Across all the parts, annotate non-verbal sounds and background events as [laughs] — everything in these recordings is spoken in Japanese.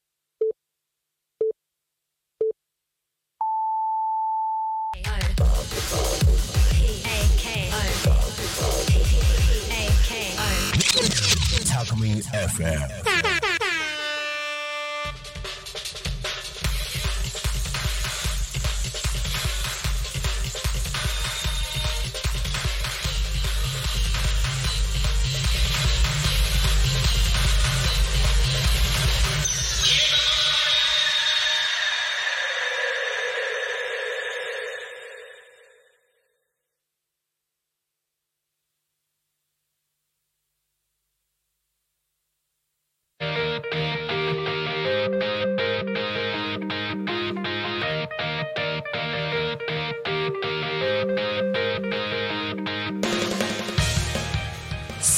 「Alchemy FM.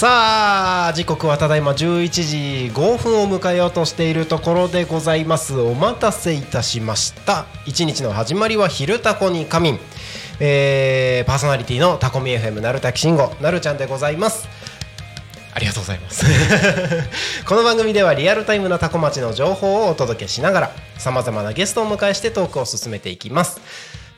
さあ時刻はただいま11時5分を迎えようとしているところでございます。お待たせいたしました。一日の始まりは昼タコに仮眠、えー、パーソナリティのタコミ FM なるたきしんご。なるちゃんでございます。ありがとうございます。[laughs] この番組ではリアルタイムなタコ町の情報をお届けしながらさまざまなゲストをお迎えしてトークを進めていきます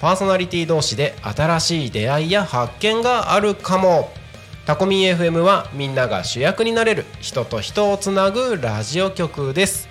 パーソナリティ同士で新しい出会いや発見があるかも。タコミン FM はみんなが主役になれる人と人をつなぐラジオ局です。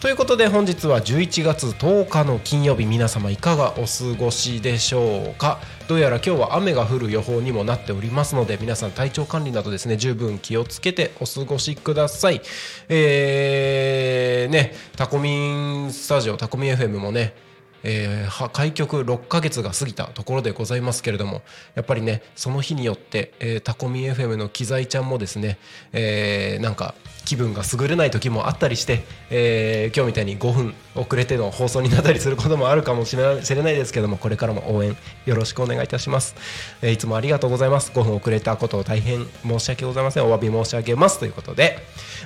ということで本日は11月10日の金曜日皆様いかがお過ごしでしょうか？どうやら今日は雨が降る予報にもなっておりますので皆さん体調管理などですね十分気をつけてお過ごしください。えー、ねタコミンスタジオタコミン FM もねえー開局6ヶ月が過ぎたところでございますけれどもやっぱりねその日によって、えータコミ FM の機材ちゃんもですね、えーなんか気分が優れない時もあったりして、えー今日みたいに5分遅れての放送になったりすることもあるかもしれないしれないですけどもこれからも応援よろしくお願いいたします、えーいつもありがとうございます。5分遅れたことを大変申し訳ございません。お詫び申し上げますということで。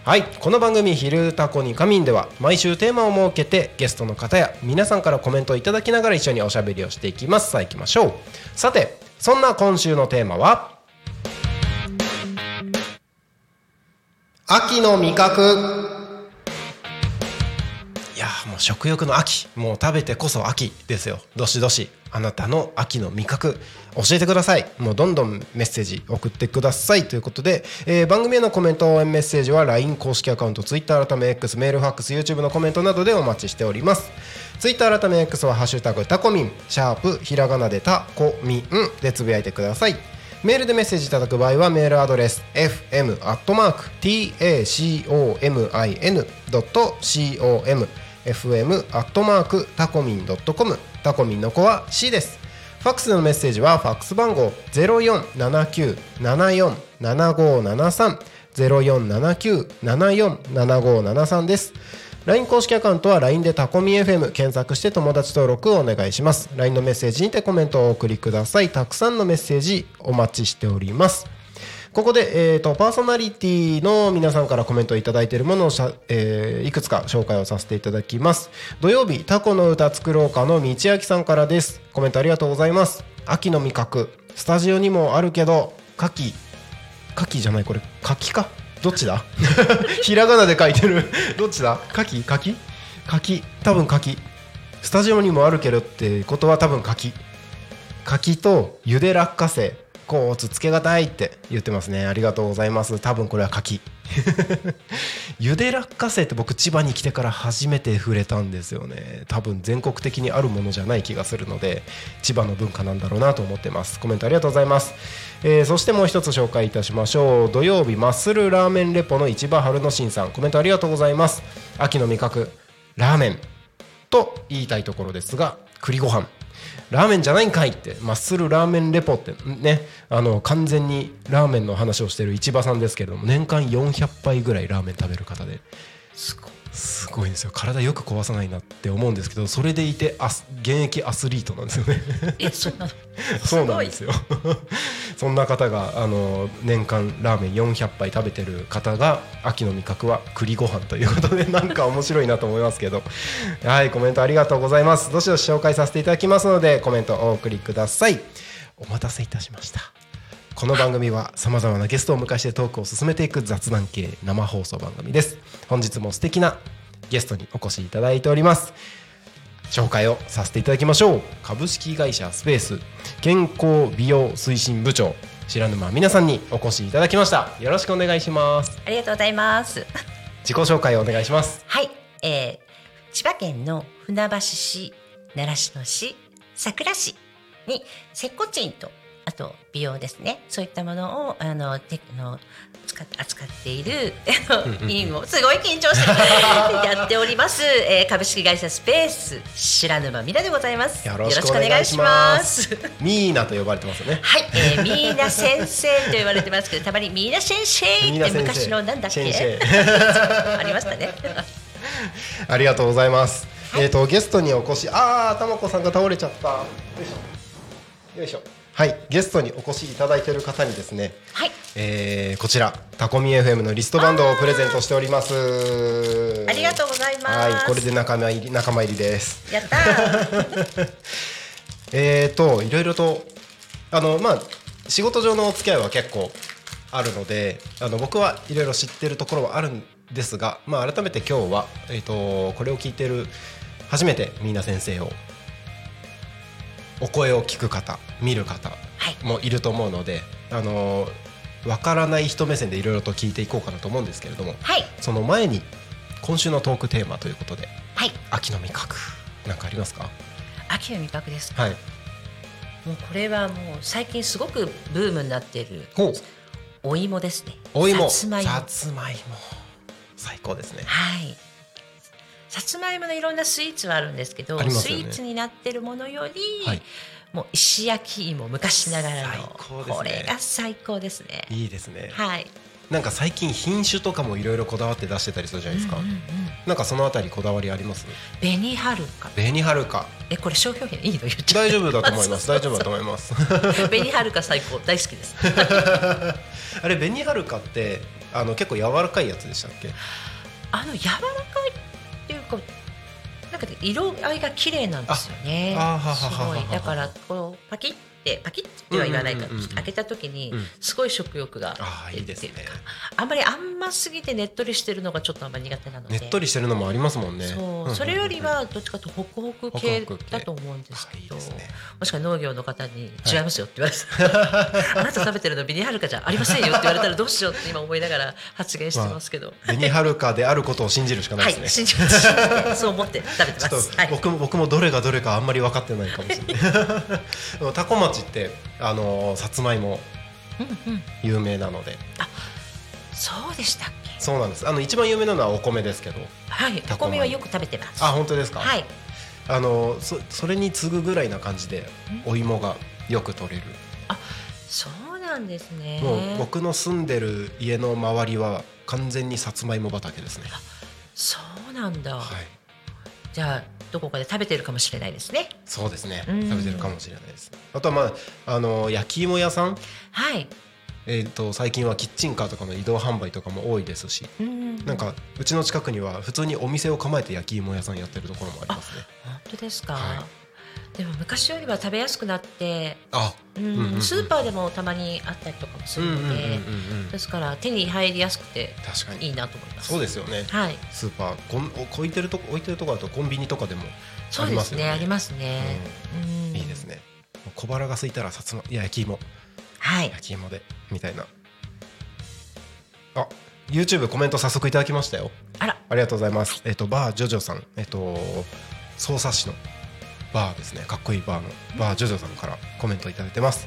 はい。この番組「昼タコに仮眠」では毎週テーマを設けてゲストの方や皆さんからコメントをいただきながら一緒におしゃべりをしていきます。さあ行きましょう。さてそんな今週のテーマは秋の味覚。いやーもう食欲の秋。もう食べてこそ秋ですよ。どしどし。あなたの秋の味覚教えてください。もうどんどんメッセージ送ってください。ということで、えー番組へのコメント応援メッセージは LINE 公式アカウント Twitter 改め X メールファックス YouTube のコメントなどでお待ちしております。Twitter 改め X は「ハッシュタグタコミン」シャープひらがなでタコミンでつぶやいてください。メールでメッセージいただく場合はメールアドレス fm.tacomin.com fm アットマークタコミンの子は C です。ファックスのメッセージはファックス番号ゼロ四七九七四七五七三ゼロ四七九七四七五七三です。LINE 公式アカウントは LINE でタコミ FM 検索して友達登録をお願いします。LINE のメッセージにてコメントをお送りください。たくさんのメッセージお待ちしております。ここで、えー、とパーソナリティの皆さんからコメントをいただいているものをしゃ、えーいくつか紹介をさせていただきます。土曜日タコの歌作ろうかの道明さんからです。コメントありがとうございます。秋の味覚。スタジオにもあるけど牡蠣牡蠣じゃないこれ。柿か？どっちだ？[laughs] ひらがなで書いてる。[laughs] どっちだ？牡蠣柿柿多分柿スタジオにもあるけどってことは多分柿柿とゆで落花生。構つつけがたいって言ってますね。ありがとうございます。多分これは柿。[laughs] ゆで落花生って僕千葉に来てから初めて触れたんですよね。多分全国的にあるものじゃない気がするので千葉の文化なんだろうなと思ってます。コメントありがとうございます、えーそしてもう一つ紹介いたしましょう。土曜日マッスルラーメンレポの市場春の新さん。コメントありがとうございます。秋の味覚ラーメンと言いたいところですが栗ご飯。ラーメンじゃないんかいって。マッスルラーメンレポって。ね。あの完全にラーメンの話をしてる市場さんですけれども年間400杯ぐらいラーメン食べる方で。すごい。すごいんですよ。体よく壊さないなって思うんですけどそれでいてアス現役アスリートなんですよね。えそうなの？[laughs] そうなんですよ。そんな方があの年間ラーメン400杯食べてる方が秋の味覚は栗ご飯ということで [laughs] なんか面白いなと思いますけど。はいコメントありがとうございます。どしどし紹介させていただきますのでコメントお送りください。お待たせいたしましたこの番組はさまざまなゲストを迎えしてトークを進めていく雑談系生放送番組です。本日も素敵なゲストにお越しいただいております。紹介をさせていただきましょう。株式会社スペース健康美容推進部長白沼皆さんにお越しいただきました。よろしくお願いします。ありがとうございます。自己紹介をお願いします。はい、えー、千葉県の船橋市習志野市佐倉市に接骨院とあと美容ですね。そういったものをあのてあの使っ扱っているあの院をすごい緊張して [laughs] やっております、えー、株式会社スペース白沼ミラでございます。よろしくお願いします。ミーナと呼ばれてますよね。はい、えー、ミーナ先生と言われてますけどたまにミーナ先生って昔のなんだっけ？[laughs] ありましたね。[laughs] ありがとうございます、えっ、とゲストにお越し。あーたまこさんが倒れちゃった。よいしょ。よいしょはいゲストにお越しいただいている方にですねはい。えーこちらタコミ FM のリストバンドをプレゼントしております。ありがとうございます。はいこれで仲間入り仲間入りです。やったー。[laughs] えーといろいろとあのまあ仕事上のお付き合いは結構あるのであの僕はいろいろ知ってるところはあるんですが、まあ、改めて今日は、えー、とこれを聞いてる初めてみんな先生をお声を聞く方見る方はい。もいると思うので、あのわからない人目線でいろいろと聞いていこうかなと思うんですけれどもはい。その前に今週のトークテーマということではい。秋の味覚なんかありますか？秋の味覚ですか、はい。もうこれはもう最近すごくブームになっているお芋ですね。お芋。さつまいも。さつまいも。最高ですね。はいさつまいものいろんなスイーツはあるんですけどね。スイーツになってるものより、はい。もう石焼き芋昔ながらの。ね。これが最高ですね。いいですね。はい。なんか最近品種とかもいろいろこだわって出してたりするじゃないですか、うんうんうん。なんかそのあたりこだわりあります？紅はるか。紅はるか。えこれ商標品いいの？言っちゃ大丈夫だと思います。[laughs] 大丈夫だと思思います。う [laughs] 紅はるか最高。大好きです。[laughs] あれ紅はるかってあの結構柔らかいやつでしたっけ？あの柔らかいっていうかなんかね色合いが綺麗なんですよね。すごい。だからこうパキってパキっては言わないか開けた時にうん。すごい食欲がああいいですね。出てるかあんまりあんますぎてねっとりしてるのがちょっとあんまり苦手なので。ねっとりしてるのもありますもんね。そうそれよりはどっちかとホクホク系だと思うんですあいいけどね。もしくは農業の方に「違いますよ」って言われて、あなた食べてるのビニハルカじゃありませんよ」って言われたらどうしようって今思いながら発言してますけど、紅はるかであることを信じるしかなはいい、ですね、[laughs] 信じます。信じてそう思って食べてます。はい、僕も僕もどれがどれかあんまり分かってないかもしれない。[laughs] タコ町ってあのさつまいも。うんうん、有名なので。そうでしたっけ？そうなんです。あの一番有名なのはお米ですけど。はい、お米はよく食べてます。あ本当ですか、はい、あのそそれに次ぐぐらいな感じでお芋がよく取れる、そうなんですね。もう僕の住んでる家の周りは完全にさつまいも畑ですね。そうなんだ。はいじゃあどこかで食べてるかもしれないですね。そうですね。うん。食べてるかもしれないです。あとはまああの焼き芋屋さん？はい。えー、と最近はキッチンカーとかの移動販売とかも多いですし。うん、なんかうちの近くには普通にお店を構えて焼き芋屋さんやってるところもありますね。本当ですか？はでも昔よりは食べやすくなって、あうんうんうんうん。スーパーでもたまにあったりとかもするので、ですから手に入りやすくて確かに。いいなと思います。そうですよね。はい。スーパーこん置いてるとこ置いてるとこだとコンビニとかでもそうでありますすよね。ね。ありますね。うん。いいですね。小腹が空いたらさつまいや焼き芋。はい。焼き芋でみたいな。あ YouTube コメント早速いただきましたよ。あら。ありがとうございます。えっ、とバージョジョさん。えっ、と匝瑳市のバーですね。かっこいいバーのバージョジョさんからコメントいただいてます、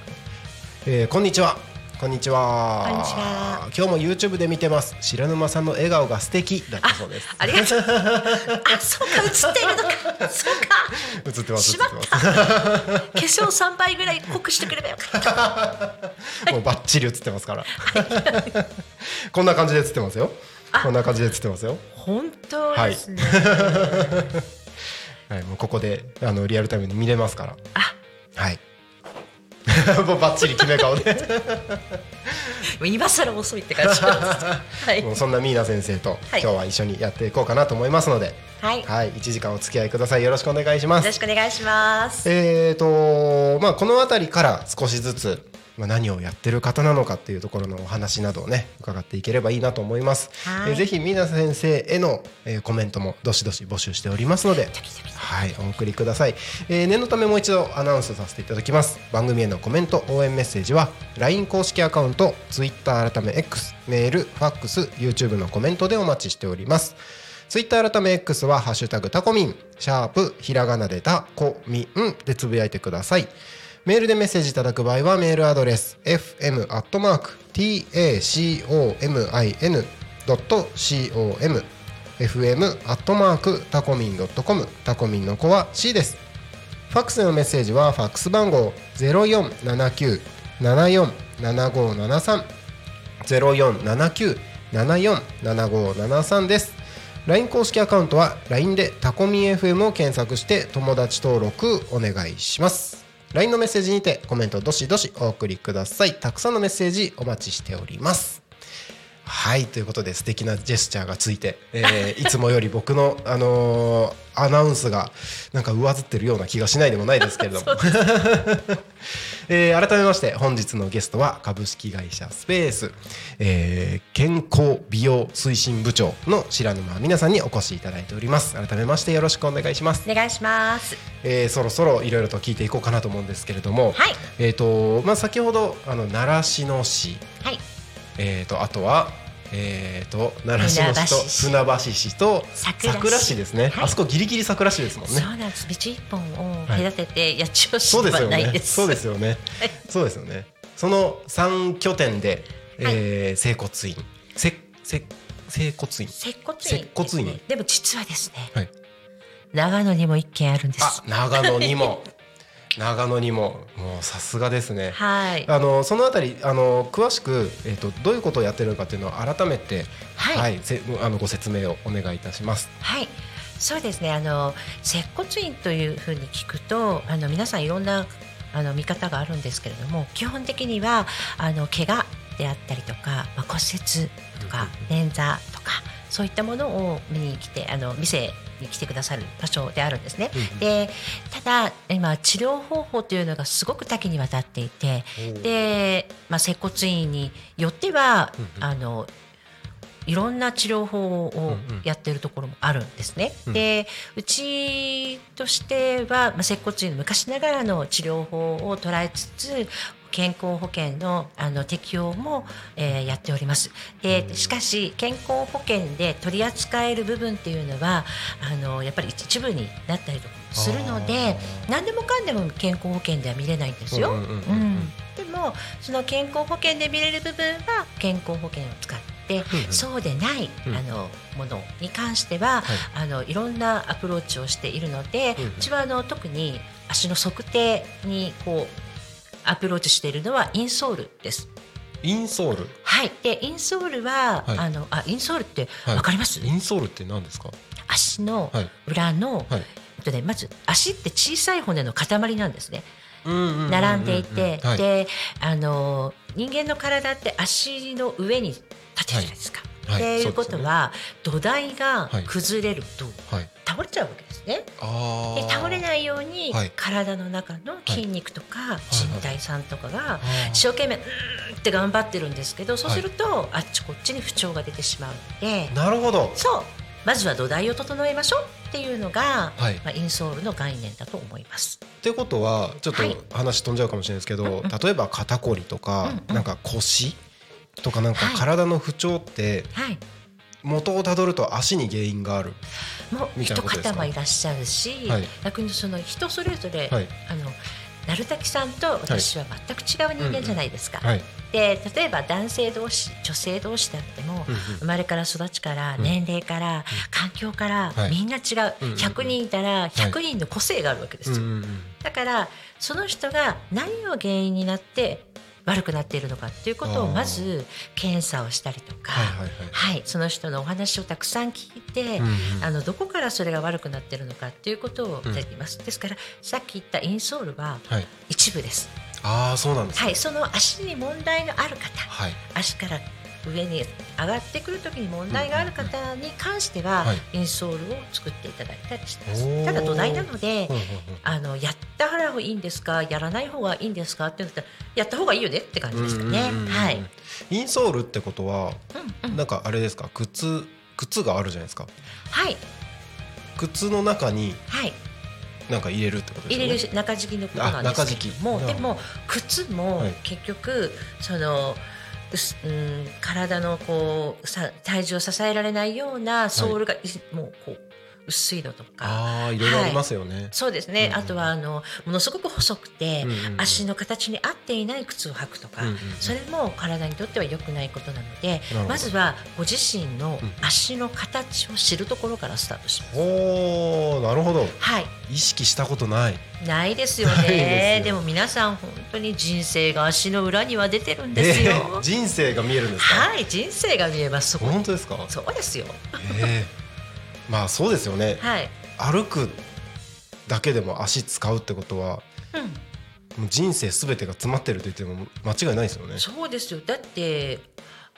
えーこんにちは。こんにちは。こんにちは。今日も YouTube で見てます。白沼さんの笑顔が素敵だったそうです。ありがとう。あそうか映っているのか。そうか。映ってますしまった。化粧三倍ぐらい濃くしてくればよかった。[laughs] もうバッチリ映ってますから。こんな感じで映ってますよ。こんな感じで映ってますよ。本当ですね、はい、もうここであのリアルタイムに見れますから。あはい。[laughs] もうバッチリ決め顔で、[laughs] 今更遅いって感じ [laughs] はいもうそんなミーナ先生とはい今日は一緒にやっていこうかなと思いますので、はいよはい、1時間お付き合いください。よろしくお願いしますろ。しくお願いしますえーとまあこの辺りから少しずつ。まあ、何をやってる方なのかっていうところのお話などをね伺っていければいいなと思います。ぜひミーナ先生への、えーコメントもどしどし募集しておりますので、はい、お送りください、えー念のためもう一度アナウンスさせていただきます。番組へのコメント応援メッセージは LINE 公式アカウント Twitter 改め X メールファックス YouTube のコメントでお待ちしております。ツイッター改め X は「ハッシュタグタコミン」シャープひらがなでタコミンでつぶやいてくださいメールでメッセージいただく場合はメールアドレス fm アットマーク tacomin ドット com fm アットマークタコミンドットコムタコミンの子は C です。ファックスのメッセージはファックス番号ゼロ四七九七四七五七三ゼロ四七九七四七五七三です。LINE 公式アカウントは LINE でタコミン FM を検索して友達登録お願いします。LINE のメッセージにてコメントどしどしお送りください。たくさんのメッセージお待ちしております。はいということで素敵なジェスチャーがついて、えー [laughs] いつもより僕の、あのーアナウンスがなんか上ずってるような気がしないでもないですけれども、[laughs] [laughs] えー改めまして本日のゲストは株式会社スペース、えー健康美容推進部長の白沼美奈さんにお越しいただいております。改めましてよろしくお願いします、お願いします。えーそろそろいろいろと聞いていこうかなと思うんですけれども、はい。えーとまあ、先ほどあの習志野市。はい。えー、とあとは、えー、と習志野市と船橋市と桜市。ですね、はい。あそこギリギリ桜市ですもんね。そうなんです。道一本を隔てて八千代市そうですよはないねです。そうですよね。そうですよね。その3拠点で、えー整骨院。せせ整骨院。接骨院骨院。ね、でも実はですね、はい。長野にも一軒あるんです。あ長野にも [laughs] 長野にももうさすがですね。はい。あのそのあたりあの詳しく、えー、とどういうことをやってるのかっていうのを改めて、はい。せあのご説明をお願いいたします。はい。そうですね。あの接骨院というふうに聞くとあの皆さんいろんなあの見方があるんですけれども基本的にはあの怪我であったりとか、まあ、骨折とか捻挫とかそういったものを見に来てあの店に来てくださる場所であるんですね。でただ今治療方法というのがすごく多岐にわたっていてで、まあ、接骨院によっては、あのいろんな治療法をやってるところもあるんですね。うん。でうちとしては、まあ、接骨院の昔ながらの治療法を捉えつつ健康保険のあの適用も、えーやっております。でしかし健康保険で取り扱える部分っていうのはあのやっぱり一部になったりとかするので何でもかんでも健康保険では見れないんですよ。うんでもその健康保険で見れる部分は健康保険を使って、うんうん。そうでない、うん。あのものに関しては、はい。あのいろんなアプローチをしているので、うんううんちはあの特に足の測定にこうアプローチしているのはインソールです。インソール？はい、でインソールは、はい。あのあインソールってはい。わかります、インソールって何ですか？足のはい。裏の、はい。とね、まず足って小さい骨の塊なんですね。並並んでいて、はい。であの人間の体って足の上に立てるじゃないですか。はいっていうことは、土台がはい。崩れるとはい。倒れちゃうわけですね。あで倒れないように、はい。体の中の筋肉とか人体さんとかが一生懸命うーんって頑張ってるんですけどそうすると、あっちこっちに不調が出てしまうので、なるほど。そう。まずは土台を整えましょう。っていうのが、はい。まあ、インソールの概念だと思います。っていうことはちょっとはい。話飛んじゃうかもしれないですけど、うんうん。例えば肩こりとか、うんうん。なんか腰とかなんかはい。体の不調ってはい、元をたどると足に原因がある。もう一方もいらっしゃるし、はい。逆にその人それぞれ、はい。あの成滝さんと私は全く違う人間じゃないですか。はい。で例えば男性同士女性同士であっても、うんうん。生まれから育ちからうん。年齢から、環境から、はい。みんな違う、うんうんうん。100人いたら100人の個性があるわけですよ。うんうんうん。だからその人が何を原因になって悪くなっているのかっていうことをまず検査をしたりとか、はいはいはい。はい、その人のお話をたくさん聞いて、うんうんあのどこからそれが悪くなっているのかっていうことをやります、ですからさっき言ったインソールははい。一部です、ああそうなんですね。はい、その足に問題のある方はい。足から上に上がってくる時に問題がある方に関しては、はい。インソールを作っていただいたりしてます。ただ土台なので、あのやった方がいいんですか？やらない方がいいんですか？って言ったらやった方がいいよねって感じですかね。はい。インソールってことはうんうん。なんかあれですか？靴靴があるじゃないですか。はい。靴の中にはい。なんか入れるってことですよね？入れる中敷きのことなんですけどもあ中敷き。でも靴もはい。結局そのうん体のこうさ体重を支えられないようなソールがいもうこう薄いのとか。ああいろいろありますよね。そうですね、うんうんあとはあのものすごく細くて、うんうんうん。足の形に合っていない靴を履くとか、うんうんうん。それも体にとっては良くないことなのでまずはご自身のうん足の形を知るところからスタートします。おおなるほど。はい。意識したことない。ないですよね。でも皆さん本当に人生が足の裏には出てるんですよ、えー人生が見えるんですか？はい人生が見えます。そこ本当ですか？そうですよ。えーまあそうですよね。はい、歩くだけでも足使うってことはうん、もう人生すべてが詰まってると言っても間違いないですよね。そうですよ。だって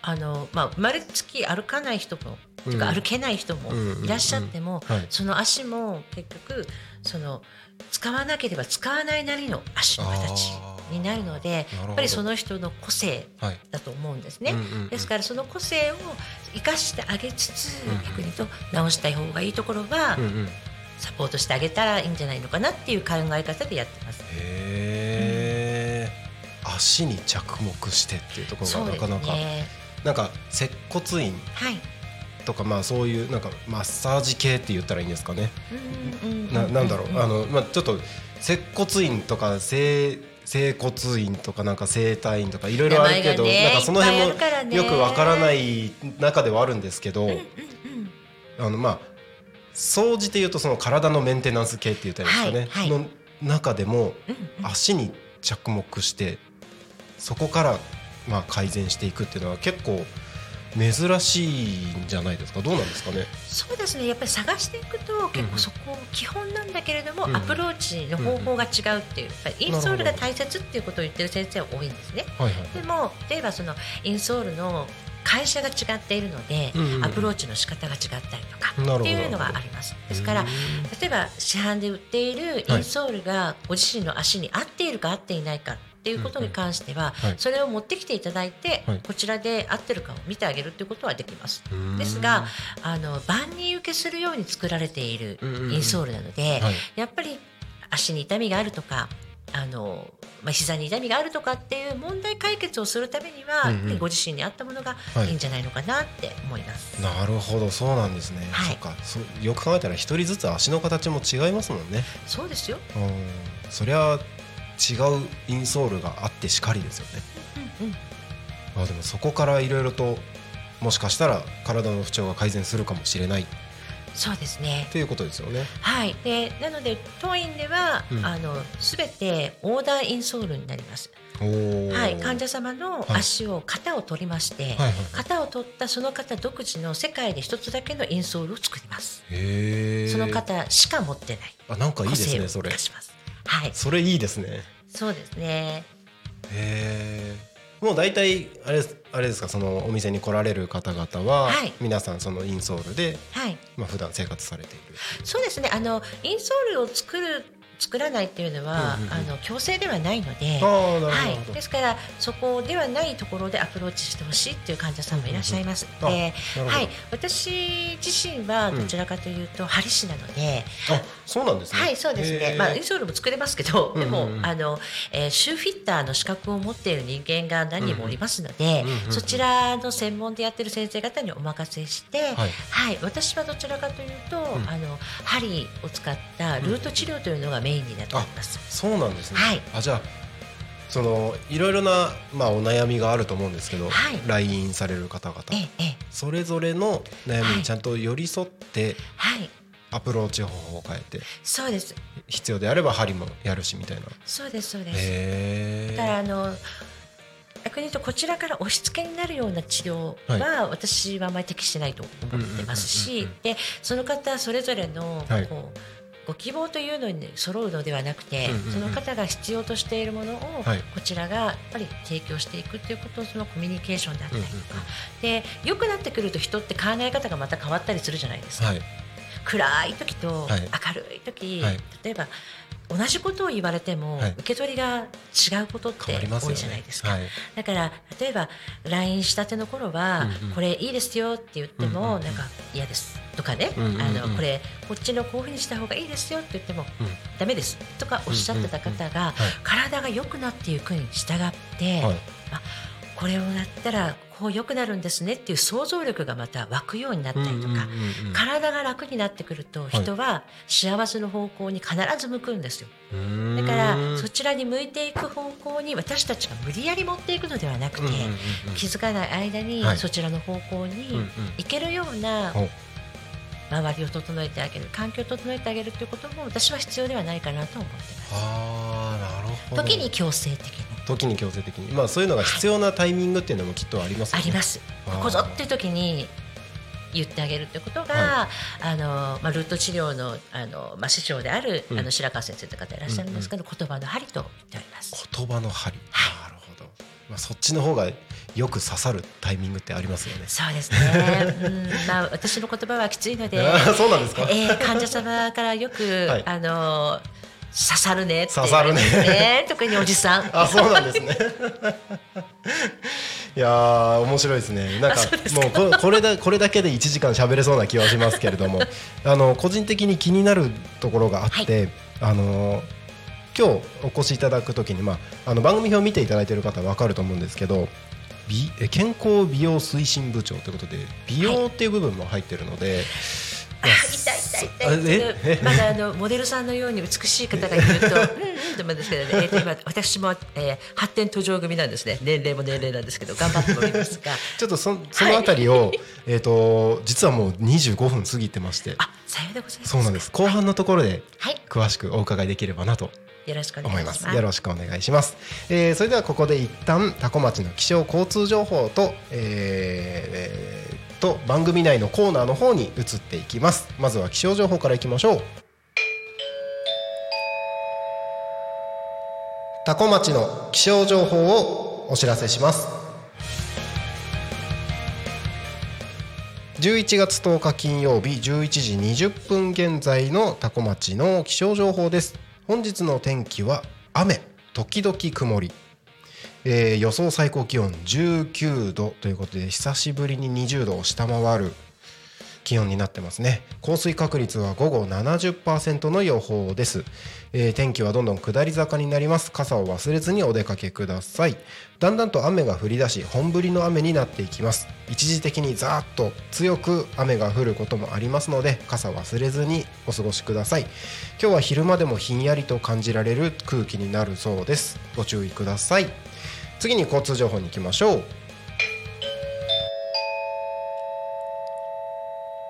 あの、まあ、生まれつき歩かない人も、うん。歩けない人もいらっしゃっても、はい。その足も結局その使わなければ使わないなりの足の形になるのでやっぱりその人の個性はい。だと思うんですね。うんうんうんですからその個性を生かしてあげつつ、うんうん逆にと直したい方がいいところはうんうん。サポートしてあげたらいいんじゃないのかなっていう考え方でやってます。へえ、足に着目してっていうところがなかなか、ね。なんか接骨院はい。とかまあそういうなんかマッサージ系って言ったらいいんですかね。ななんだろう、んあのまあちょっと接骨院とか整整骨院とかなんか整体院とかいろいろあるけど、なんかその辺もよくわからない中ではあるんですけど、あのまあ総じて言うとその体のメンテナンス系って言ったらいいんですかね、はいの中でも足に着目してそこからまあ改善していくっていうのは結構珍しいんじゃないですか？どうなんですかね？そうですね。やっぱり探していくと結構そこ基本なんだけれども、うんうん。アプローチの方法が違うっていう、インソールが大切っていうことを言ってる先生は多いんですね。はいはいでも例えばそのインソールの会社が違っているので、うんうんうん。アプローチの仕方が違ったりとかっていうのがあります。ですからうん。例えば市販で売っているインソールがご自身の足に合っているか合っていないかっていうことに関しては、はい。それを持ってきていただいて、はい。こちらで合ってるかを見てあげるっていうことはできます。うん。ですがあの万人受けするように作られているインソールなので、はい。やっぱり足に痛みがあるとかあの、まあ、膝に痛みがあるとかっていう問題解決をするためには、うんうん。ご自身に合ったものがはい。いいんじゃないのかなって思います。なるほど。そうなんですね、はい。そうか。よく考えたら一人ずつ足の形も違いますもんね。そうですよ、うん。そりゃ違うインソールがあってしかりですよね。うんうん、あでもそこからいろいろともしかしたら体の不調が改善するかもしれない。そうですね。ということですよね。はい、でなので当院では、うん。あのすべてオーダーインソールになります。はい、患者様のはい。足を型を取りまして、はい型を取ったその方独自の世界で一つだけのインソールを作ります。その方しか持ってない。あなんかいいですねそれします。はい、それいいですね。そうですね。へえもう大体あれあれですか？そのお店に来られる方々は、はい。皆さんそのインソールで、はい、まあ普段生活されている。そうですね。あのインソールを作る作らないっていうのは、うんうんうん。あの強制ではないので。はい。ですからそこではないところでアプローチしてほしいっていう患者さんもいらっしゃいます。うんうんうん。はい、私自身はどちらかというと針師なので、あそうなんですね。はい、そうですへね。ー。まあインソールも作れますけど、でも、うんうん。うんあの、えー、シューフィッターの資格を持っている人間が何人もおりますので、うんうんそちらの専門でやってる先生方にお任せして、はい。はい、私はどちらかというと、ん。あの針を使ったルート治療というのがメインになっております。そうなんですね、はい。あじゃあそのいろいろな、まあ、お悩みがあると思うんですけど、はい。来院される方々。ええええ、それぞれの悩みはい。にちゃんと寄り添ってはい、アプローチ方法を変えてそうです。必要であれば針もやるしみたいな。そうですそうです。へだからえあの逆に言うとこちらから押し付けになるような治療は、私はあまり適してないと思ってますしでその方それぞれのはい。こう、ご希望というのに揃うのではなくて、その方が必要としているものを、はい。こちらがやっぱり提供していくということそのコミュニケーションだったりとか、で良くなってくると人って考え方がまた変わったりするじゃないですか。はい。暗い時とはい。明るい時、はい。例えば同じことを言われても、はい。受け取りが違うことって多いじゃないですか。はい。だから例えば LINE したての頃は、これいいですよって言っても、なんか嫌ですとかね、あのこれこっちのこういうふうにした方がいいですよって言っても、うん。ダメですとかおっしゃってた方が、はい。体が良くなっていくに従って、はい。あこれをやったらこう良くなるんですねっていう想像力がまた湧くようになったりとか、体が楽になってくると人は幸せの方向に必ず向くんですよ。うーん。だからそちらに向いていく方向に私たちが無理やり持っていくのではなくて、気づかない間にはい。そちらの方向にん行けるようなお周りを整えてあげる環境を整えてあげるということも私は必要ではないかなと思ってます。あーなるほど。時に強制的に。時に強制的に。まあそういうのが必要なタイミングっていうのもきっとありますよね。あります。ここぞっていう時に言ってあげるということが、はあのまあ、ルート治療のあの、まあ、師匠である、うん。あの白川先生という方いらっしゃるんですけど、言葉の針と言っております。言葉の針、はなるほど、まあ、そっちの方がよく刺さるタイミングってありますよね。そうですね。[laughs] うん、まあ、私の言葉はきついので、[laughs] そうなんですか、えー、患者様からよく、はい。あの刺さるねって言われます刺さるね。[laughs] 特におじさん。あそうなんですね。いやー面白いですね。なんかもうここれだこれだけで1時間喋れそうな気はしますけれども。あの個人的に気になるところがあって、あの今日お越しいただくときに、まあ、あの番組表を見ていただいている方は分かると思うんですけど健康美容推進部長ということで美容っていう部分も入ってるので、あ痛い痛い痛あいええまだあのモデルさんのように美しい方が言うとうんうんと思うんですけどね、えーと今私も、えー発展途上組なんですね。年齢も年齢なんですけど頑張っておりますが。[laughs] ちょっとそそのあたりを、[laughs] えっ、と実はもう25分過ぎてまして。あさようでございます。そうなんです。後半のところではい。詳しくお伺いできればなとよろしくお願いします。すよろしくお願いします、えーそれではここで一旦多古町の気象交通情報と、えーえーと番組内のコーナーの方に移っていきます。まずは気象情報からいきましょう。多古町の気象情報をお知らせします。11月10日金曜日11時20分現在の多古町の気象情報です。本日の天気は雨時々曇り、えー予想最高気温19度ということで久しぶりに20度を下回る気温になってますね。降水確率は午後70%の予報です、えー天気はどんどん下り坂になります。傘を忘れずにお出かけください。だんだんと雨が降り出し本降りの雨になっていきます。一時的にザーッと強く雨が降ることもありますので傘忘れずにお過ごしください。今日は昼間でもひんやりと感じられる空気になるそうです。ご注意ください。次に交通情報に行きましょう。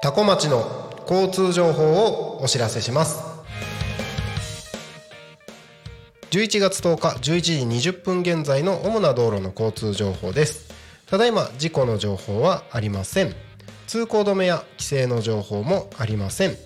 多古町の交通情報をお知らせします。11月10日11時20分現在の主な道路の交通情報です。ただいま事故の情報はありません。通行止めや規制の情報もありません。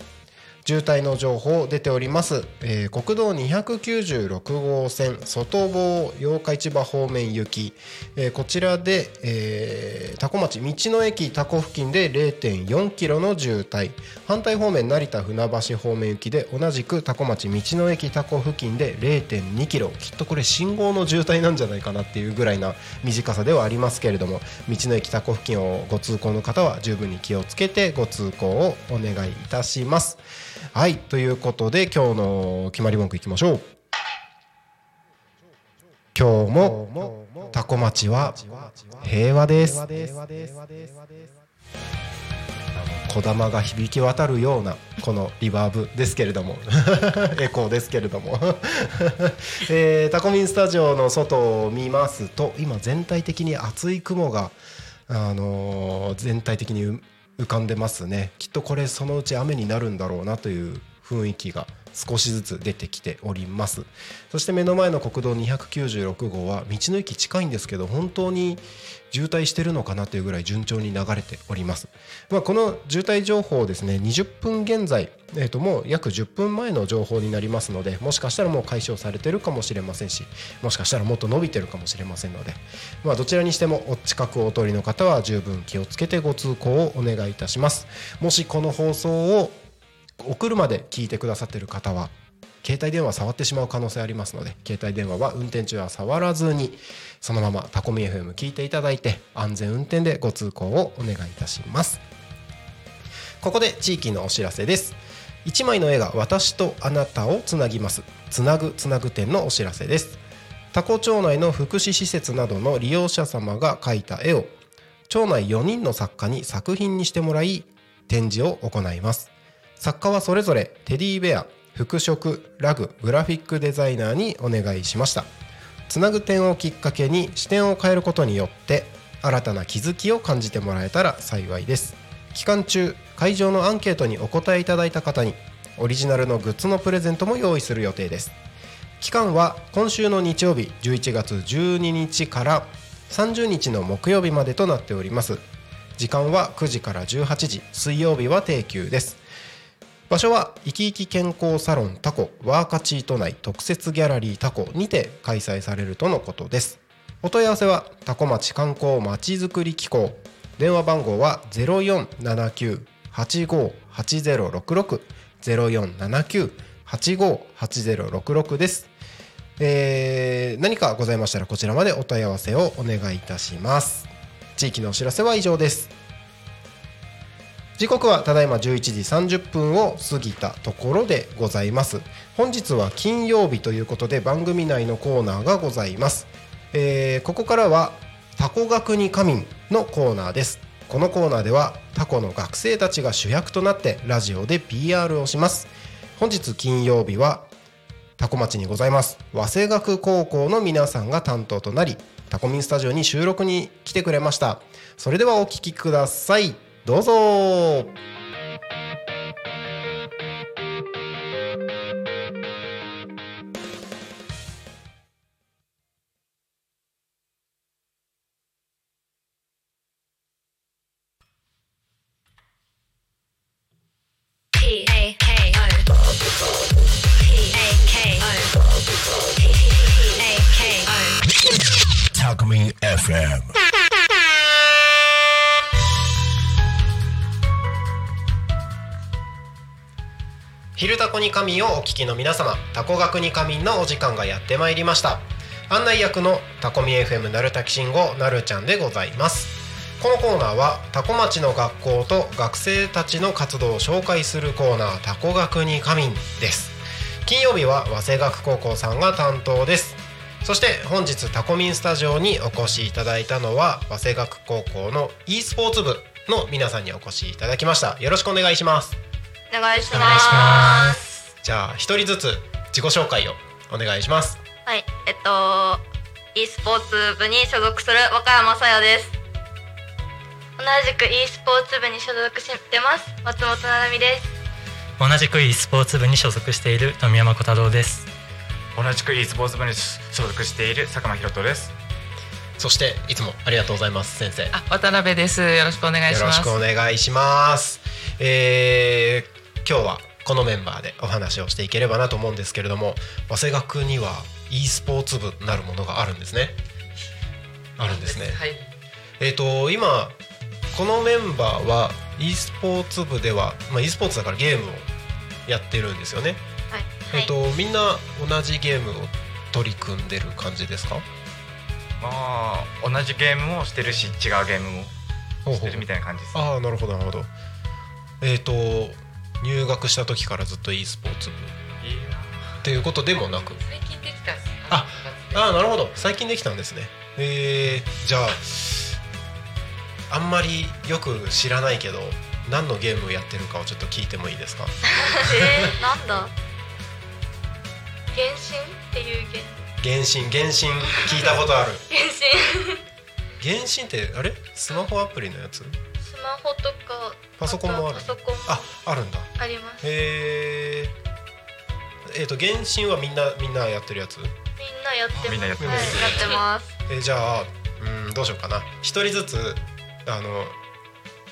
渋滞の情報出ております、えー国道296号線外房八日市場方面行き、えーこちらで、えー、多古町道の駅多古付近で0.4キロの渋滞。反対方面成田船橋方面行きで同じく多古町道の駅多古付近で0.2キロ。きっとこれ信号の渋滞なんじゃないかなっていうぐらいな短さではありますけれども。道の駅多古付近をご通行の方は十分に気をつけてご通行をお願いいたします。はいということで今日の決まり文句いきましょう。今日もタコ町は平和です。小玉が響き渡るようなこのリバーブですけれども [laughs] エコーですけれども、[laughs] えータコミンスタジオの外を見ますと今全体的に厚い雲が、あのー全体的に浮かんでますね。きっとこれそのうち雨になるんだろうなという雰囲気が。少しずつ出てきております。そして目の前の国道296号は道の駅近いんですけど本当に渋滞してるのかなというぐらい順調に流れております、まあ、この渋滞情報ですね20分現在、えー、ともう約10分前の情報になりますのでもしかしたらもう解消されてるかもしれませんしもしかしたらもっと伸びてるかもしれませんので、まあ、どちらにしてもお近くお通りの方は十分気をつけてご通行をお願いいたします。もしこの放送をお車で聞いてくださっている方は携帯電話触ってしまう可能性ありますので携帯電話は運転中は触らずにそのままタコミ FM 聞いていただいて安全運転でご通行をお願いいたします。ここで地域のお知らせです。1枚の絵が私とあなたをつなぎます。つなぐつなぐ展のお知らせです。タコ町内の福祉施設などの利用者様が描いた絵を町内4人の作家に作品にしてもらい展示を行います。作家はそれぞれテディベア服飾ラググラフィックデザイナーにお願いしました。つなぐ点をきっかけに視点を変えることによって新たな気づきを感じてもらえたら幸いです。期間中会場のアンケートにお答えいただいた方にオリジナルのグッズのプレゼントも用意する予定です。期間は今週の日曜日11月12日から30日の木曜日までとなっております。時間は9時から18時水曜日は定休です。場所は生き生き健康サロンタコワーカチート内特設ギャラリータコにて開催されるとのことです。お問い合わせはタコ町観光まちづくり機構。電話番号は0479-858066 0479-858066です、えー何かございましたらこちらまでお問い合わせをお願いいたします。地域のお知らせは以上です。時刻はただいま11時30分を過ぎたところでございます。本日は金曜日ということで番組内のコーナーがございます、えーここからはタコ学に仮眠のコーナーです。このコーナーではタコの学生たちが主役となってラジオで PR をします。本日金曜日はタコ町にございます。早稲学高校の皆さんが担当となりタコミンスタジオに収録に来てくれました。それではお聞きください。どうぞ。タコミン FM 昼タコに仮眠をお聞きの皆様タコ学に仮眠のお時間がやってまいりました。案内役のタコミ FM なるたきしんごなるちゃんでございます。このコーナーはタコ町の学校と学生たちの活動を紹介するコーナータコ学に仮眠です。金曜日は早稲学高校さんが担当です。そして本日タコミンスタジオにお越しいただいたのは早稲学高校の e スポーツ部の皆さんにお越しいただきました。よろしくお願いします。お願いします。じゃあ一人ずつ自己紹介をお願いします。はい、えっと e スポーツ部に所属する若山さやです。同じく e スポーツ部に所属してます松本ななみです。同じく e スポーツ部に所属している富山小太郎です。同じく e スポーツ部に所属している佐久間ひろとです。そしていつもありがとうございます先生。よあ、渡辺です。よろしくお願いします。ろしくお願いしますえー今日はこのメンバーでお話をしていければなと思うんですけれども早稲学には e スポーツ部なるものがあるんですね。あるんですね。はい。えっ、と今このメンバーは e スポーツ部では、まあ、e スポーツだからゲームをやってるんですよね、はい。えっ、とみんな同じゲームを取り組んでる感じですか？まあ同じゲームもしてるし違うゲームもしてるみたいな感じですああなるほどなるほどえっ、と入学した時からずっと e スポーツ部。いっていうことでもなく。最近できたあああなるほど。最近できたんですね。えー、じゃああんまりよく知らないけど何のゲームをやってるかをちょっと聞いてもいいですか？えー、なんだ？原神っていうゲ原神原神。聞いたことある。原神。原神ってあれ？スマホアプリのやつ？スマホとかパソコンもある？パソコンもああるんだ。あります。へええっ、と原神はみんなみんなやってるやつ？みんなやってます。みんなやってはい、ますやってます。えーじゃあうんどうしようかな。一人ずつあの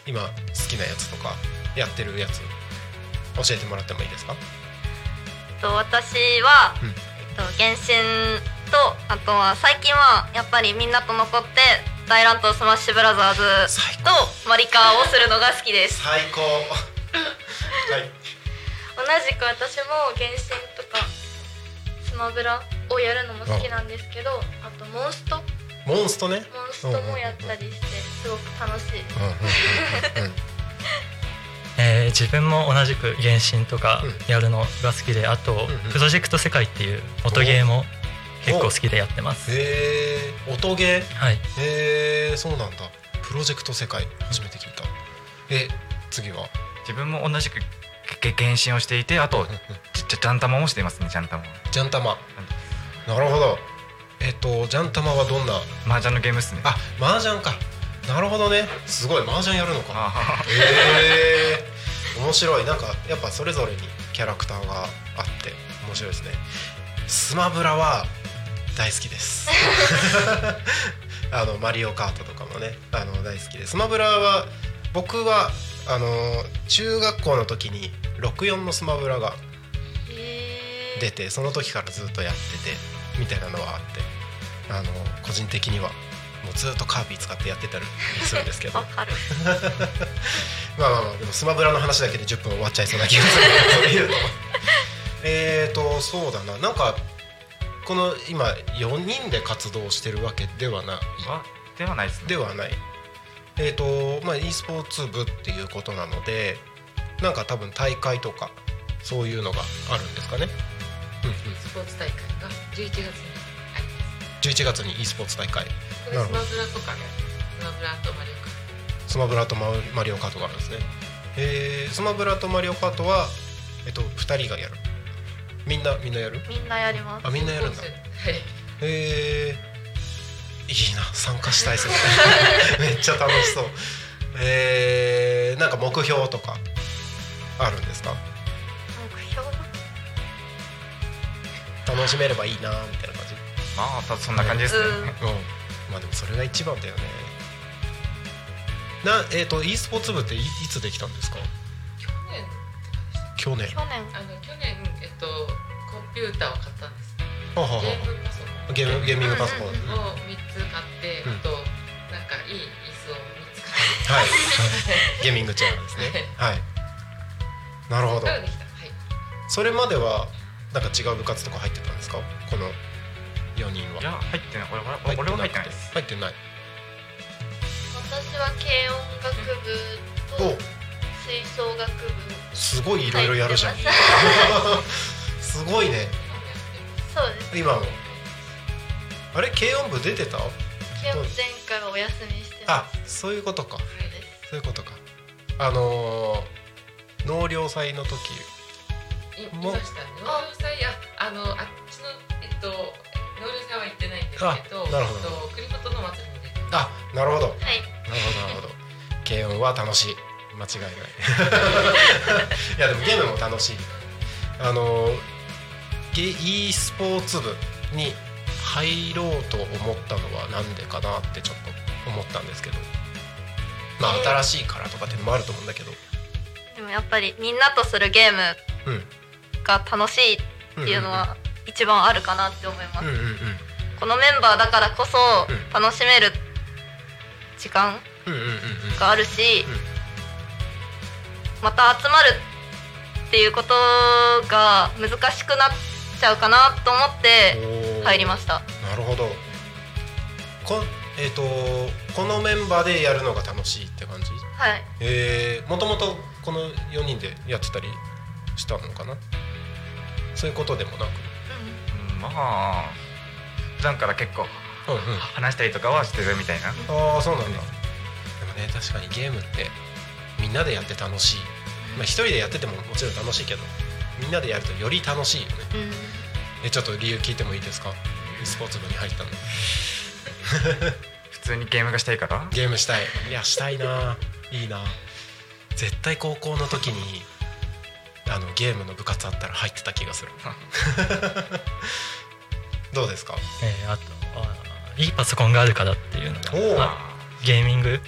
今好きなやつとかやってるやつ教えてもらってもいいですか？と私は、うん。えっと、原神とあとは最近はやっぱりみんなと残って大乱闘スマッシュブラザーズ最とマリカーをするのが好きです。最高。はい。同じく私も原神とかスマブラをやるのも好きなんですけどあとモンスト。モンストね。モンストもやったりしてすごく楽しい。えー自分も同じく原神とかうん。やるのが好きであとんうん。プロジェクト世界っていう音ゲーも結構好きでやってます。へえ音ゲー？はい。へえそうなんだ。プロジェクト世界？初めて聞いた。え次は？自分も同じくげ原神をしていてあとジャンタマもしていますねジャンタマジャンタマ。なるほど。えっとジャンタマはどんな？麻雀のゲームっすね。あ麻雀か。なるほどね。すごい。麻雀やるのか。あへえ面白い。なんかやっぱそれぞれにキャラクターがあって面白いですね。スマブラは大好きです。[laughs] あのマリオカートとかもねあの大好きでスマブラは僕はあの中学校の時に64のスマブラがへ出てその時からずっとやっててみたいなのはあってあの個人的にはもうずっとカービィ使ってやってたりするんですけど。[laughs] [laughs] まあまあまあでもスマブラの話だけで10分終わっちゃいそうな気がする。えーとそうだな。なんかこの今4人で活動してるわけではない。あではないですね。ではない。えーとまあ e スポーツ部っていうことなのでなんか多分大会とかそういうのがあるんですかね、うんうん、スポーツ大会が？11月に。あります。11月に e スポーツ大会。スマブラとかね、スマブラとマリオカースマブラとママリオカートがあるんですね。えー、スマブラとマリオカートはえっと2人がやるみんなみんなやる？みんなやります。あみんなやるんだ。はい。えー、いいな。参加したいですね。[laughs] めっちゃ楽しそう。えー、なんか目標とかあるんですか？目標？楽しめればいいなみたいな感じ？まあたそんな感じですね、うん。うんまあでもそれが一番だよね。なえっ、と e スポーツ部っていいつできたんですか？去年。去年。去年。あの去年えっとピューターを買ったんです。はははゲームパソコンゲームゲーミングパソコン、を三つ買って、うんあとなんかいい椅子を三つ買はい、[laughs] ゲーミングチェアですね。はい。なるほど。はい。それまではなんか違う部活とか入ってたんですか？この四人は。いや入ってない俺俺俺は入ってないです入ってない。私は軽音楽部おと、吹奏楽部すごいいろいろやるじゃん。すごいね。そうです今も。あれ？軽音部出てた？軽音前からお休みしてあま、そういうことか。すそういうことか。あのー、納涼祭の時。いましたね。納涼祭？やあのあっちのえっと納涼祭は行ってないんですけど、あなるほどえっとの祭りに出て。あ、なるほど。はいなるほどなるほど。軽音は楽しい。間違いない。[laughs] いやでもゲームも楽しい。あのゲ e スポーツ部に入ろうと思ったのはなんでかなってちょっと思ったんですけど。まあえー。新しいからとかっていうのもあると思うんだけど。でもやっぱりみんなとするゲームうん。が楽しいっていうのは一番あるかなって思います、このメンバーだからこそうん。楽しめる時間があるし、また集まるっていうことが難しくなっちゃうかなと思って入りました。なるほど。こえっ、とこのメンバーでやるのが楽しいって感じ？はい。えー、もともとこの4人でやってたりしたのかな？そういうことでもなく？うん。まあ普段から結構うんうん。話したりとかはしてるみたいな。ああそうなんだ。でもね確かにゲームってみんなでやって楽しい。まあ一人でやっててももちろん楽しいけどみんなでやるとより楽しいよね。うん。ちょっと理由聞いてもいいですか？スポーツ部に入ったの。[laughs] 普通にゲームがしたいから？ゲームしたい。いやしたいな。いいな。絶対高校の時にあのゲームの部活あったら入ってた気がする。[laughs] どうですか？えーあとあいいパソコンがあるからっていうのがおおあゲーミング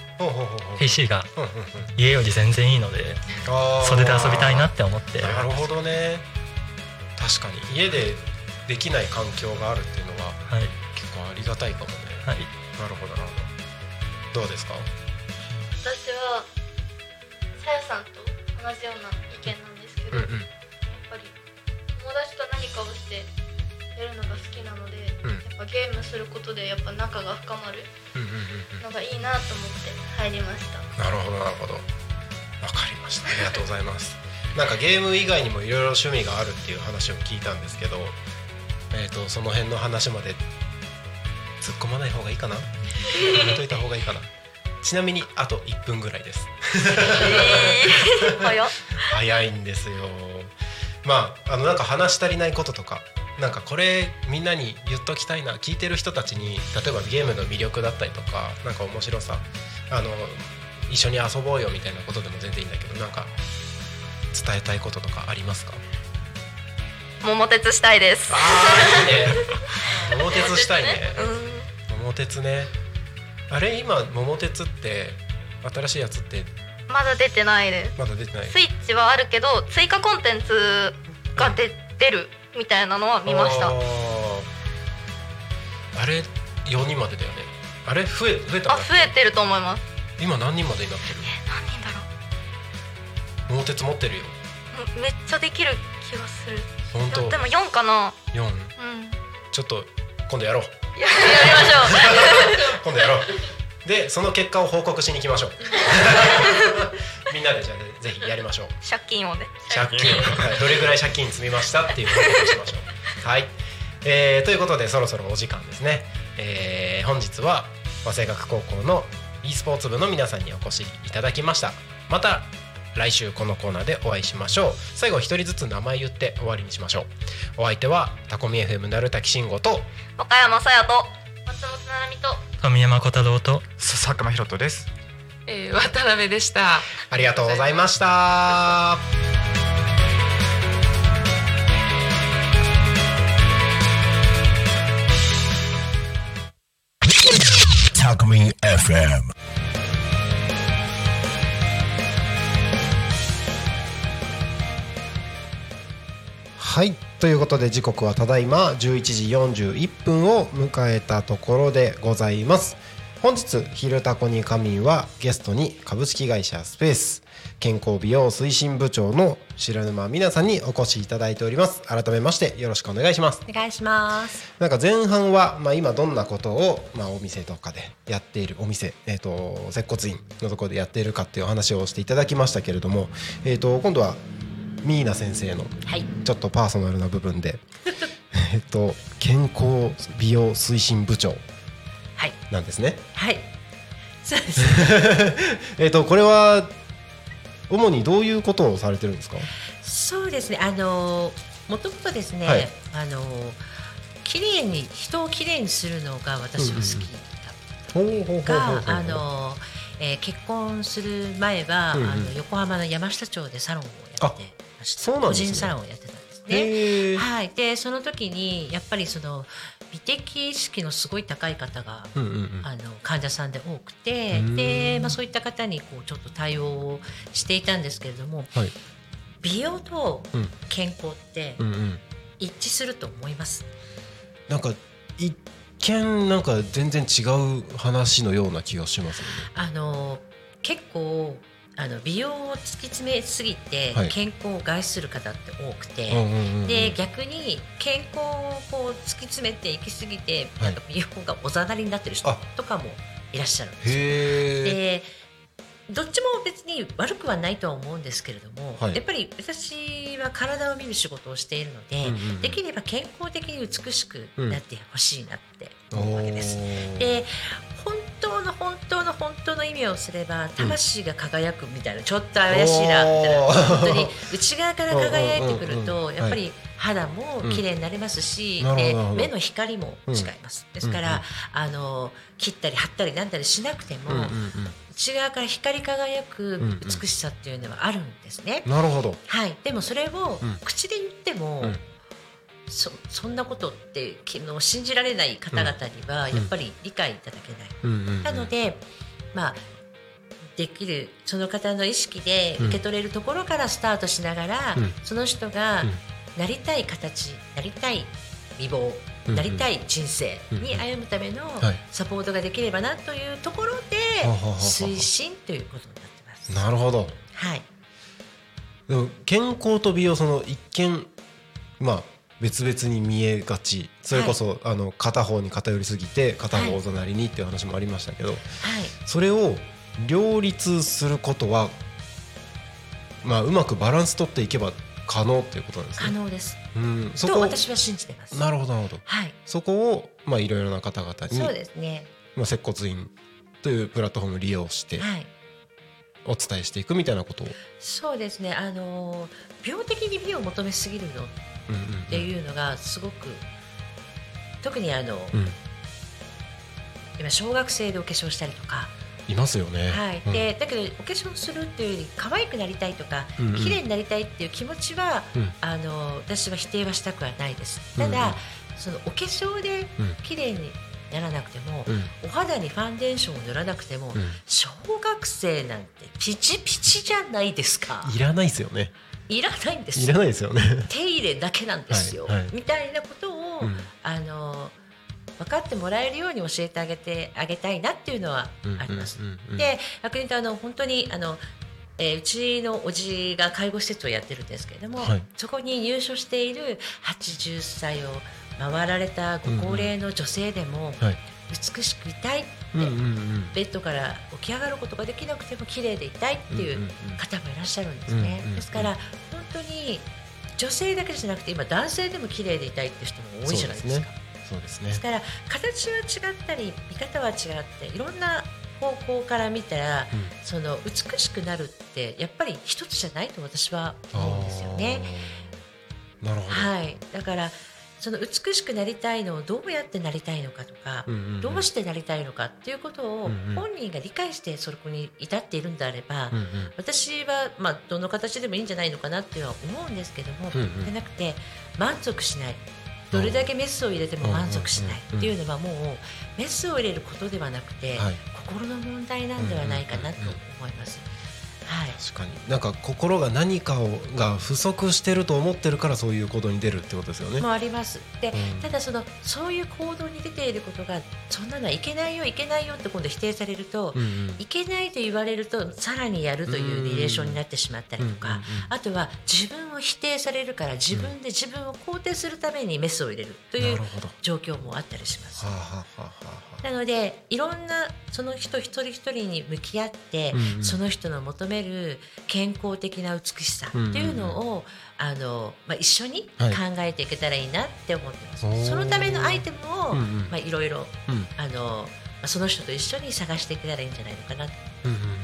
PC が家より全然いいのでそれで遊びたいなって思って。なるほどね。確かに家でできない環境があるっていうのははい。結構ありがたいかもね、はい。なるほどなるほど。どうですか？私はさやさんと同じような意見なんですけど、うんうん。やっぱり友達と何かをしてやるのが好きなので、うんやっぱゲームすることでやっぱ仲が深まる。のがいいなと思って入りました。うんなるほどなるほど。わかりました。ありがとうございます。[laughs] なんかゲーム以外にもいろいろ趣味があるっていう話を聞いたんですけどえー、とその辺の話まで突っ込まない方がいいかな？やめといた方がいいかな？ちなみにあと1分ぐらいです。[laughs] 早いんですよ。まああのなんか話し足りないこととかなんかこれみんなに言っときたいな。聞いてる人たちに例えばゲームの魅力だったりとかなんか面白さ。あの一緒に遊ぼうよみたいなことでも全然いいんだけどなんか伝えたいこととかありますか？桃鉄したいです。ああいいね。桃鉄したいね。うん。桃鉄ね。あれ今桃鉄って新しいやつって？まだ出てないです。まだ出てない。スイッチはあるけど追加コンテンツが出,、出るみたいなのは見ました。あれ4人までだよね。あれ増え増えたあ増えてると思います。今何人までになってる？何人だろ桃鉄持ってるよ。うめっちゃできる気がする。本当？でも4かな。4うん。ちょっと今度やろう。ややりましょう。[laughs] 今度やろうでその結果を報告しに行きましょう。[laughs] みんなでじゃあぜひやりましょう。借金をね。借金。はい。どれぐらい借金積みましたっていう報告をしましょう。はい、えーということでそろそろお時間ですね、えー本日は和製学高校の e スポーツ部の皆さんにお越しいただきました。また来週このコーナーでお会いしましょう。最後一人ずつ名前言って終わりにしましょう。お相手はタコミ FM なるたきしんごと岡山さやと松本ななみと富山小太郎とさ佐久間ひろとですえー、渡辺でしたありがとうございました。FM. はいということで時刻はただいま11時41分を迎えたところでございます。本日「昼タコに仮眠」はゲストに株式会社スペース。健康美容推進部長の白沼美奈さんにお越しいただいております。改めましてよろしくお願いします。お願いします。なんか前半は、まあ、今どんなことを、まあ、お店とかでやっているお店、えー、と接骨院のところでやっているかっていうお話をしていただきましたけれども、えー、と今度はミーナ先生のはい。ちょっとパーソナルな部分で [laughs] えっと健康美容推進部長はい。なんですね。はい。そうです。[laughs] えっとこれは主にどういうことをされてるんですか？そうですね。あのもともとですね、はいあの綺麗に人を綺麗にするのが私は好きだほうほうほうほうほうが、あの、えー結婚する前は、うんうんあの横浜の山下町でサロンをやってました。そうなんですね個人サロンをやってたんですね。はい。でその時にやっぱりその美的意識のすごい高い方がうんうんうん。あの患者さんで多くてうんで、まあ、そういった方にこうちょっと対応をしていたんですけれどもはい。美容とうん健康ってうんうん一致すると思います。なんか一見なんか全然違う話のような気がしますよねあの結構あの美容を突き詰めすぎてはい。健康を害する方って多くて、うんうんうんうんで逆に健康をこう突き詰めていきすぎて、はい。なんか美容がおざなりになってる人あ。とかもいらっしゃるんですよ。でどっちも別に悪くはないとは思うんですけれども、はい。やっぱり私は体を見る仕事をしているので、うんうんうん。できれば健康的に美しくなってほしいなってお思うわけです。ー。で本当の本当の意味をすれば魂が輝くみたいな、ちょっと怪しいなみたいな本当に内側から輝いてくるとやっぱり肌も綺麗になりますし、で目の光も違います、ですから、あの切ったり貼ったりなんだりしなくても、内側から光り輝く美しさっていうのはあるんですね。うんなるほど。はい、でもそれをうん。口で言っても、うんそそんなことってきの信じられない方々にはうん。やっぱり理解いただけない。うん。うんうんなので、まあ、できるその方の意識で受け取れるところからスタートしながら、うん。その人がうん。なりたい形なりたい美貌、うんなりたい人生に歩むためのはい。サポートができればなというところで推進ということになってます。なるほど。はい。でも健康と美容その一見まあ別々に見えがちそれこそ、あの片方に偏りすぎて片方おざなりにっていう話もありましたけど、はいそれを両立することはまあうまくバランス取っていけば可能っていうことなんですね。可能です。うん、そこと私は信じてます。なるほどなるほどはい、そこをまあいろいろな方々にそうですね。まあ接骨院というプラットフォームを利用してはい、お伝えしていくみたいなことを、そうですね。あの病的に美を求めすぎるのっうんうんていうのがすごく特にあの、うん。今小学生でお化粧したりとか、いますよね。はい、うん。でだけどお化粧するっていうより可愛くなりたいとか、うんうん。綺麗になりたいっていう気持ちは、うん。あの私は否定はしたくはないです。うんうん。ただ、そのお化粧でうん。綺麗にならなくても、うん。お肌にファンデーションを塗らなくても、うん。小学生なんてピチピチじゃないですか。いらないですよね。いらないんですいよらないですよね。手入れだけなんですよ、はいはい。みたいなことを、うん。あの分かってもらえるように教えてあげてあげたいなっていうのはあります。で逆に言うとあの本当にあの、えーうちのおじが介護施設をやってるんですけれども、はい。そこに入所している80歳を回られたご高齢の女性でも、はい。美しくいたいって、うんうんうん。ベッドから起き上がることができなくても綺麗でいたいっていう方もいらっしゃるんですね。うんうんうんですから本当に女性だけじゃなくて今男性でも綺麗でいたいっていう人も多いじゃないですか。そうですねです。から形は違ったり見方は違っていろんな方向から見たら、うんその美しくなるってやっぱり一つじゃないと私は思うんですよね。なるほど。はい、だからその美しくなりたいのをどうやってなりたいのかとか、どうしてなりたいのかっていうことを本人が理解してそこに至っているんであれば、うんうん。私は、まあ、どの形でもいいんじゃないのかなっては思うんですけども、うんうん。じゃなくて満足しない。どれだけメスを入れても満足しないっていうのはもうメスを入れることではなくて、はい。心の問題なんではないかなと思います。はい。確かに。なんか心が何かをが不足してると思ってるからそういう行動に出るってことですよね。もあります。で、うん。ただそのそういう行動に出ていることがそんなのはいけないよいけないよって今度否定されると、うんうん。いけないと言われるとさらにやるというリレーションになってしまったりとか、うんうんうんあとは自分を否定されるから自分で自分を肯定するためにメスを入れるという状況もあったりします。あ、。はあはあのでいろんなその人一人一人に向き合って、うんうん。その人の求める健康的な美しさっていうのを、あのまあ、一緒に考はい。えていけたらいいなって思ってます。おー。そのためのアイテムを、うんうん。まあ、いろいろうん。あの、まあ、その人と一緒に探していけたらいいんじゃないのかなと。うんうんうん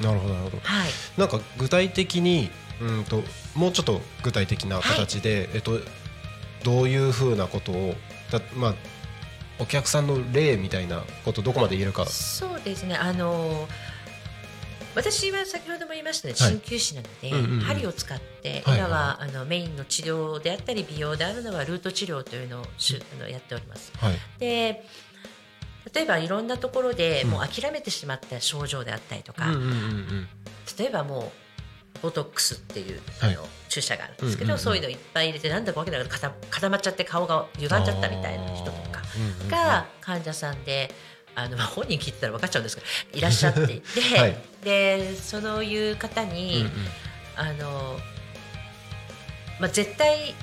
なるほどなるほど。はい。なんか具体的にうんともうちょっと具体的な形で、えっとどういうふうなことをだまあお客さんの例みたいなことどこまで言えるか。そうですね。あの私は先ほども言いましたねはい鍼灸師なので、うんうんうん針を使ってはい今はあのメインの治療であったり美容であるのはルート治療というのをあのやっております。はい。で例えばいろんなところでうんもう諦めてしまった症状であったりとか、うんうんうんうん。例えばもうボトックスっていう、はいあの注注射があるんですけど、うんうんうんそういうのいっぱい入れてなんだかわけなく固固まっちゃって顔が歪んじゃったみたいな人とかが患者さんで。あのまあ本人聞いてたら分かっちゃうんですけどいらっしゃっていて、[laughs] はい。でそういう方に、うんうん。あの、まあ、絶対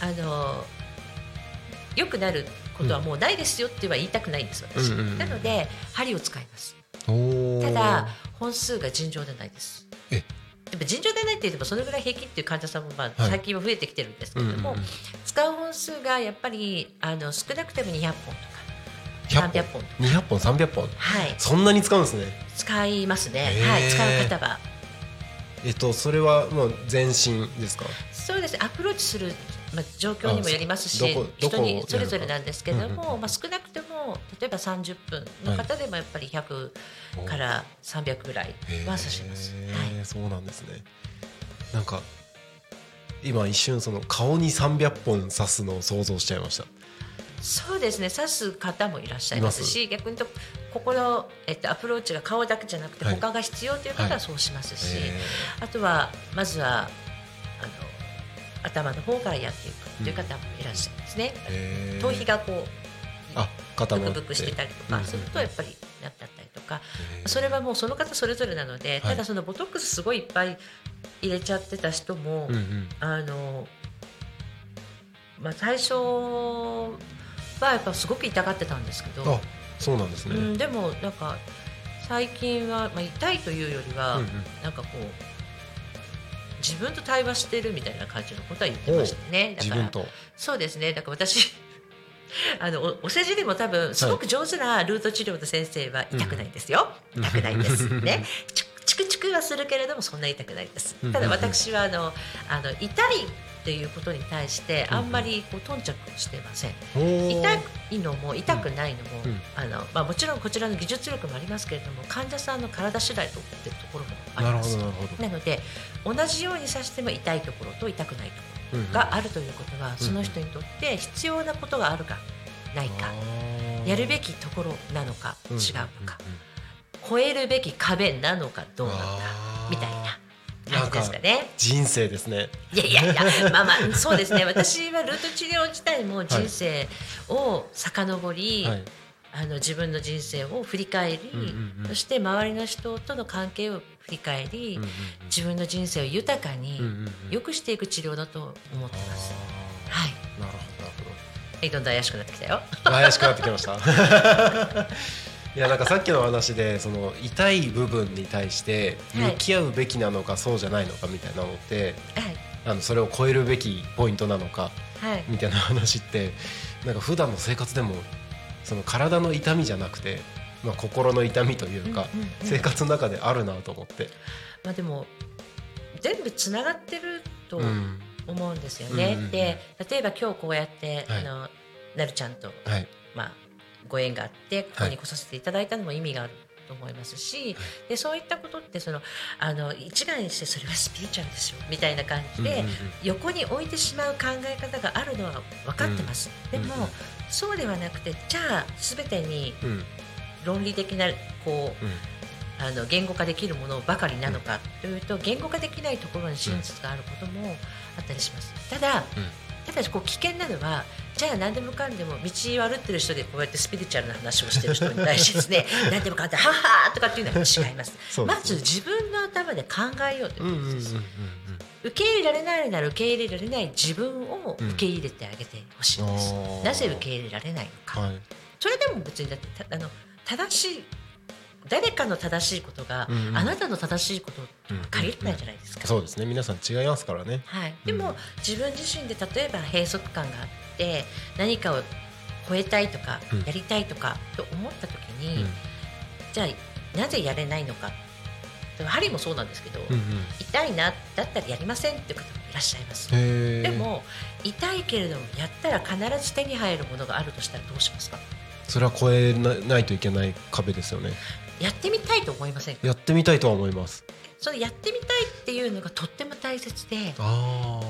あの良くなることはもうないですよっては言いたくないんです私、うんうんうんなので針を使います。ただ本数が尋常でないです。え。でも尋常でないって言ってもそのぐらい平均っていう患者さんもまあはい。最近は増えてきてるんですけれども、うんうんうん。使う本数がやっぱりあの少なくても200本とか100 300本。とか200本300本。はい。そんなに使うんですね。使いますね、へー。はい、使う方は。えっとそれはもう全身ですか？そうです。アプローチする、まあ、状況にもよりますし人にそれぞれなんですけれども、まあ、少なくても例えば30分の方でもやっぱり100から300ぐらいは刺します。へはい。ーそうなんですね。なんか今一瞬その顔に300本刺すのを想像しちゃいましたそうですね。刺す方もいらっしゃいますし逆にとここの、えっと、アプローチが顔だけじゃなくてはい。他が必要という方はそうしますし、へあとはまずはあの頭の方からやっていくという方もいらっしゃいますね。ーへー頭皮がこうブクブクしてたりとうんうんかするとやっぱりなったりとかそれはもうその方それぞれなので、はい。ただそのボトックスすごいいっぱい入れちゃってた人も、うんうん。あのまあ最初はやっぱすごく痛がってたんですけど、あそうなんですね、うん、でもなんか最近は、まあ、痛いというよりは、うんうん。なんかこう自分と対話してるみたいな感じのことは言ってましたね。だから自分と。そうですね。だから私 [laughs] あのおお世辞でも多分すごく上手なルート治療の先生は痛くないんですよ、うん。痛くないです。[laughs] ね。チクチクはするけれどもそんな痛くないです。うん。ただ私はあのあの痛いっていうことに対してあんまりこう頓着してません、痛いのも痛くないのも、うん。あのまあ、もちろんこちらの技術力もありますけれども患者さんの体次第とっていうところもあります。どなので同じように刺しても痛いところと痛くないところがあるということは、その人にとって必要なことがあるかないか、やるべきところなのか、うん違うのか、超えるべき壁なのかどうなのかあー。みたいな感じですかね。人生ですね。いやいやいや [laughs] まあまあそうですね。私はルート治療自体も人生を遡り、はい。あの自分の人生を振り返り、うんうんうん。そして周りの人との関係を振り返り、うんうんうん。自分の人生を豊かにうんうんうん。良くしていく治療だと思ってます。あはい、ーなるほどなるほど。はい、どんどん怪しくなってきたよ。怪しくなってきました [laughs] いやなんかさっきの話でその痛い部分に対して向き合うべきなのかそうじゃないのかみたいなのって、はい、あのそれを超えるべきポイントなのかはい、みたいな話ってなんか普段の生活でもその体の痛みじゃなくて、まあ、心の痛みというか、うんうんうん。生活の中であるなと思って。まあでも全部つながってるとうん。思うんですよね。うんうんうん。で例えば今日こうやって、はい。あのなるちゃんと、はい。まあ、ご縁があってここに来させていただいたのも意味があると思いますし、でそういったことってそのあの一概にしてそれはスピリチュアルですよみたいな感じで、うんうんうん。横に置いてしまう考え方があるのは分かってます。でも、うんうん。そうではなくてじゃあ全てにうん。論理的なこううん。あの言語化できるものばかりなのかというと言語化できないところに真実があることもあったりします。ただ、ただこう危険なのはじゃあ何でもかんでも道を歩ってる人でこうやってスピリチュアルな話をしてる人に対してですね [laughs] 何でもかんではっはーとかっていうのは違います。ね。まず自分の頭で考えようといううんうんうんうん。ことです、受け入れられないなら受け入れられない自分を受け入れてあげてほしいんです、うんなぜ受け入れられないのか、はい。それでも別にだってたあの正しい誰かの正しいことが、うんうん。あなたの正しいこと限らないじゃないですか。そうですね。皆さん違いますからね。はい、でも、うん。自分自身で例えば閉塞感があって何かを超えたいとか、うん。やりたいとかと思った時に、うん。じゃあなぜやれないのか。針もそうなんですけど、うんうん。痛いなだったらやりませんっていう方もいらっしゃいます。でも痛いけれどもやったら必ず手に入るものがあるとしたらどうしますか？それは超えなないといけない壁ですよねやってみたいと思いませんか？やってみたいとは思います。そのやってみたいっていうのがとっても大切で、あ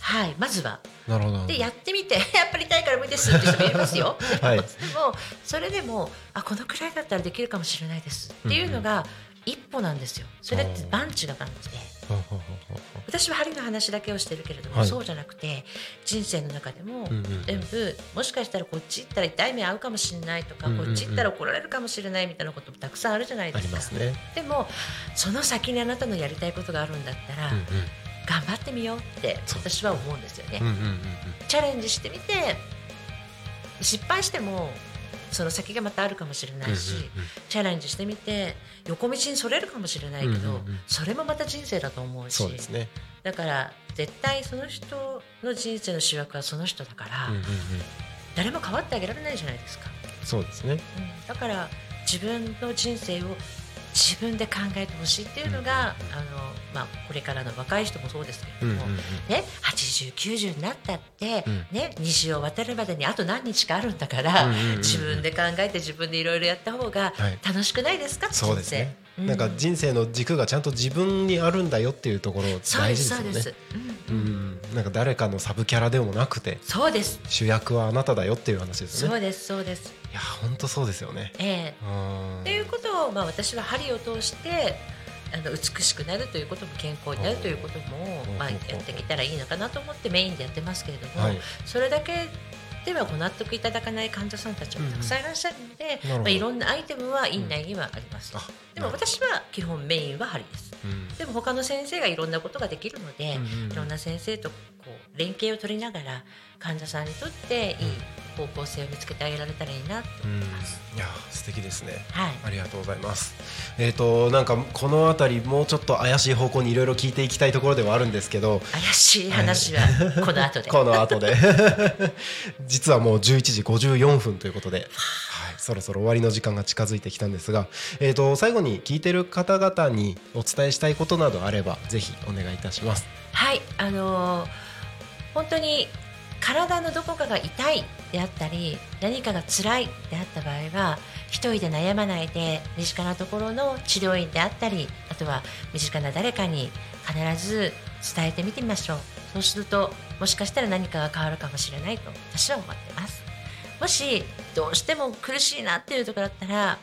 はい、まずは。あなるほど。でやってみて [laughs] やっぱり痛いから無理ですって人もいますよ。[laughs] はい。でもそれでもあこのくらいだったらできるかもしれないですっていうのが一歩なんですよ。それってバンチがバンチで私は針の話だけをしてるけれども、はいそうじゃなくて人生の中でも全部もしかしたらこっち行ったら痛い目合うかもしれないとか、こっち行ったら怒られるかもしれないみたいなこともたくさんあるじゃないあですか。ね。でもその先にあなたのやりたいことがあるんだったら、うんうん頑張ってみようって私は思うんですよね。チャレンジしてみて失敗してもその先がまたあるかもしれないし、チャレンジしてみて横道にそれるかもしれないけど、それもまた人生だと思うし。そうですね。だから絶対その人の人生の主役はその人だから、誰も変わってあげられないじゃないですか、そうですね。うん、だから自分の人生を自分で考えてほしいっていうのが、あのまあ、これからの若い人もそうですけれども、うんうんうん。ね、80、90になったって、うん。ね、虹を渡るまでにあと何日かあるんだから、うんうんうんうん。自分で考えて自分でいろいろやった方がはい。楽しくないですか、そうですね。なんか人生の軸がちゃんと自分にあるんだよっていうところ大事ですよね。そうです。、うん。うん、なんか誰かのサブキャラでもなくてそうです。主役はあなただよっていう話ですよね。そうですそうです。いや本当そうですよね。ええ。うん。っていうことを、まあ、私は針を通してあの美しくなるということも健康になるということも、まあ、やってきたらいいのかなと思ってメインでやってますけれども、はい。それだけではご納得いただかない患者さんたちもたくさんいらっしゃるので、まあ、いろんなアイテムは院内にはあります、あでも私は基本メインは針です。うん。でも他の先生がいろんなことができるので、うんうんうんいろんな先生とこう連携を取りながら患者さんにとっていい方向性を見つけてあげられたらいいなとうん思います、いや素敵ですね。はい。ありがとうございます。えっ、となんかこのあたりもうちょっと怪しい方向にいろいろ聞いていきたいところではあるんですけど、怪しい話はこの後で。この後で。[laughs] [laughs] 実はもう11時54分ということで、はい、そろそろ終わりの時間が近づいてきたんですが、えー、と最後に聞いてる方々にお伝えしたいことなどあればぜひお願いいたします。はい、あのー本当に体のどこかが痛いであったり何かが辛いであった場合は一人で悩まないで身近なところの治療院であったりあとは身近な誰かに必ず伝えてみてみましょうそうするともしかしたら何かが変わるかもしれないと私は思ってますもしどうしても苦しいなっていうところだったら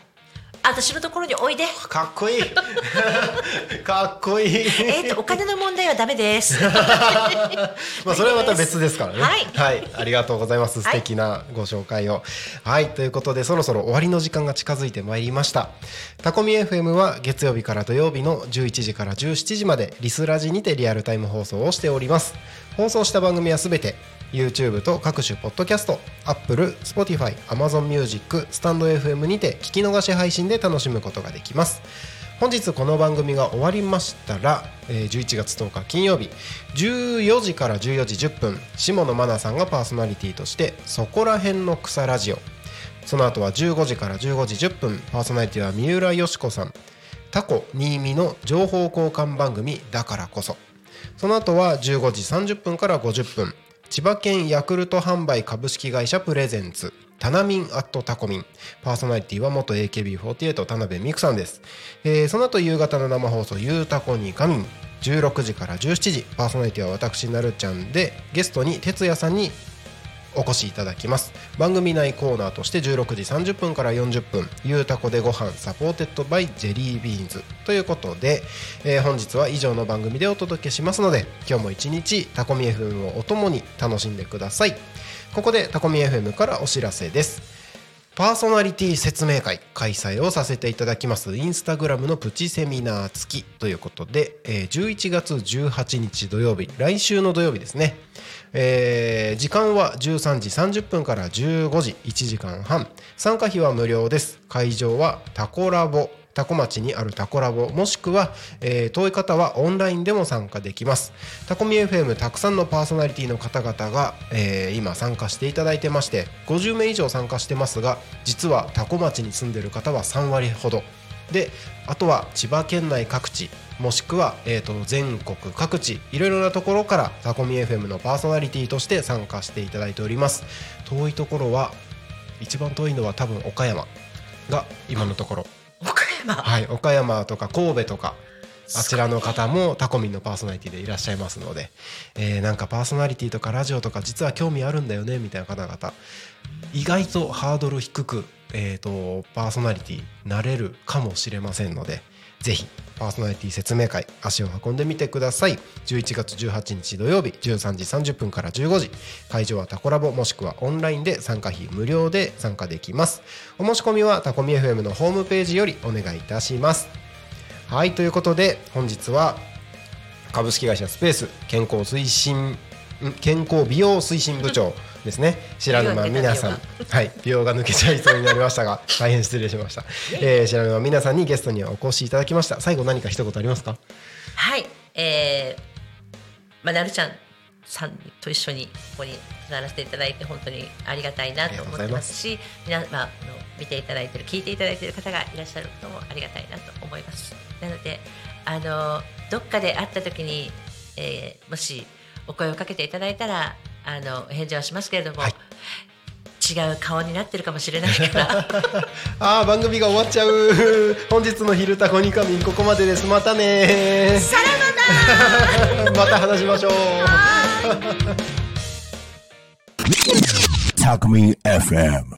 私のところにおいでかっこいい [laughs] かっこいいえっとお金の問題はダメです [laughs] まあそれはまた別ですからね。はいありがとうございます。素敵なご紹介を。はい、ということでそろそろ終わりの時間が近づいてまいりました。タコミ FM は月曜日から土曜日の11時から17時までリスラジにてリアルタイム放送をしております。放送した番組はすべて YouTube と各種ポッドキャスト、Apple、Spotify、Amazon Music、スタンド FM にて聞き逃し配信で楽しむことができます。本日この番組が終わりましたら、11月10日金曜日14時から14時10分下野真奈さんがパーソナリティとして「そこらへんの草ラジオ」その後は15時から15時10分パーソナリティは三浦佳子さん。タコ新見の情報交換番組だからこそ。その後は15時30分から50分。千葉県ヤクルト販売株式会社 presents タナミン at タコミン。パーソナリティは元 AKB48 田辺美久さんです、えーその後夕方の生放送「ゆうたこにかみん」16時から17時。パーソナリティは私なるちゃんでゲストに哲也さんにお越しいただきます。番組内コーナーとして16時30分から40分「ゆうたこでご飯 supported by ジェリービーンズ」ということで、えー本日は以上の番組でお届けしますので今日も一日タコミ FM をお供に楽しんでください。ここでタコミ FM からお知らせです。パーソナリティ説明会開催をさせていただきます。インスタグラムのプチセミナー付きということで、え11月18日土曜日来週の土曜日ですね、えー時間は13時30分から15時1時間半参加費は無料です。会場はタコラボ。タコ町にあるタコラボもしくは、えー遠い方はオンラインでも参加できます。タコミ FM たくさんのパーソナリティの方々が、えー今参加していただいてまして50名以上参加してますが実はタコ町に住んでる方は3割ほど。であとは千葉県内各地もしくは、えー、と全国各地いろいろなところからタコミ FM のパーソナリティとして参加していただいております。遠いところは一番遠いのは多分岡山が今のところ。はい、岡山とか神戸とかあちらの方もタコミンのパーソナリティでいらっしゃいますので、えーなんかパーソナリティとかラジオとか実は興味あるんだよねみたいな方々意外とハードル低く、えー、とパーソナリティなれるかもしれませんので是非パーソナリティ説明会足を運んでみてください。11月18日土曜日13時30分から15時。会場はタコラボもしくはオンラインで参加費無料で参加できます。お申し込みはタコミ FM のホームページよりお願いいたします。はいということで本日は株式会社スペース健康推進健康美容推進部長ですね。白沼美奈さん。はい。美容が抜けちゃいそうになりましたが [laughs] 大変失礼しました、えー、白沼美奈さんにゲストにはお越しいただきました。最後何か一言ありますか？はい、えー、まあ、なるちゃんさんと一緒にここに座らせていただいて本当にありがたいなと思ってますし皆、まあ、あの見ていただいてる聞いていただいてる方がいらっしゃることもありがたいなと思います。なのであのどっかで会った時に、えーもしお声をかけていただいたらあのお返事はしますけれども、はい。違う顔になってるかもしれないから。[laughs] あー番組が終わっちゃう。本日の「昼タコニカミン」ここまでです。またね。さらばだ [laughs] また話しましょう。Talk Me FM.